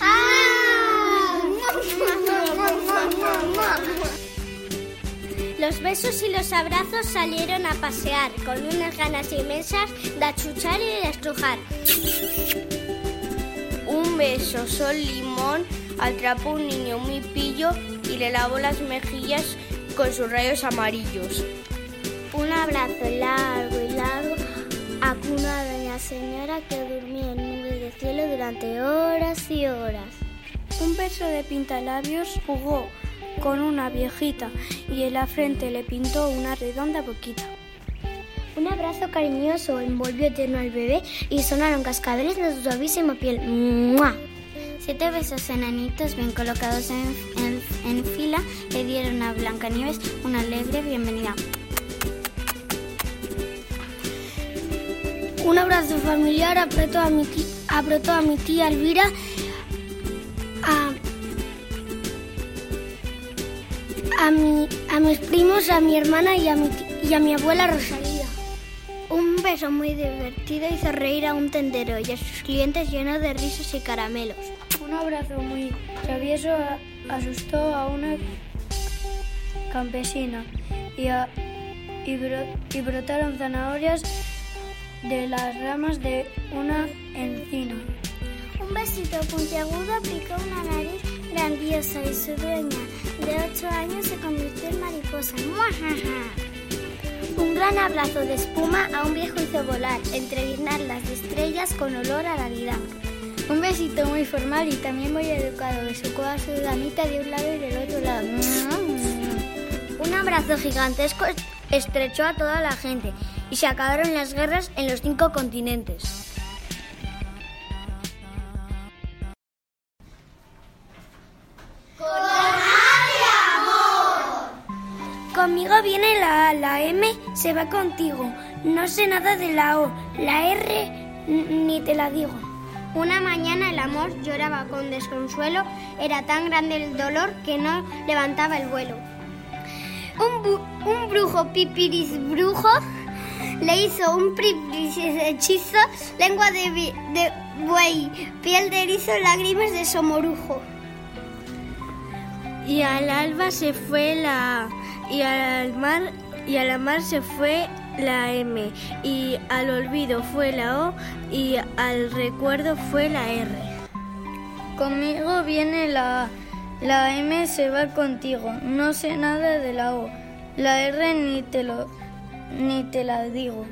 ¡Ah! Los besos y los abrazos salieron a pasear con unas ganas inmensas de achuchar y de estrujar. Un beso sol limón atrapó un niño muy pillo y le lavó las mejillas con sus rayos amarillos. Un abrazo largo y largo acuna a doña señora que durmió en nubes de cielo durante horas y horas. Un beso de pintalabios jugó con una viejita y en la frente le pintó una redonda boquita. Un abrazo cariñoso envolvió eterno al bebé y sonaron cascabeles de su suavísima piel. ¡Mua! Siete besos enanitos bien colocados en, en- en fila le dieron a Blancanieves una alegre bienvenida. Un abrazo familiar apretó a mi tía, apretó a mi tía Elvira, a, a, mi, a mis primos, a mi hermana y a mi, y a mi abuela Rosalía. Un beso muy divertido hizo reír a un tendero y a sus clientes lleno de risas y caramelos. Un abrazo muy travieso asustó a una campesina y, a- y bro- y brotaron zanahorias de las ramas de una encina. Un besito puntiagudo picó una nariz grandiosa y su dueña de ocho años se convirtió en mariposa. ¡Muajaja! Un gran abrazo de espuma a un viejo hizo volar entre guirnaldas de estrellas con olor a Navidad. Un besito muy formal y también muy educado besucó a su damita de un lado y del otro lado. Un abrazo gigantesco estrechó a toda la gente y se acabaron las guerras en los cinco continentes. Conmigo viene la A, la M se va contigo. No sé nada de la O, la R ni te la digo. Una mañana el amor lloraba con desconsuelo, era tan grande el dolor que no levantaba el vuelo. Un, bu- un brujo pipiris brujo le hizo un hechizo, lengua de, buey, piel de erizo, lágrimas de somorujo. Y al alba se fue la A, y al mar y a la mar se fue la M y al olvido fue la O y al recuerdo fue la R. Conmigo viene la A, la M se va contigo. No sé nada de la O, la R ni te lo ni te la digo.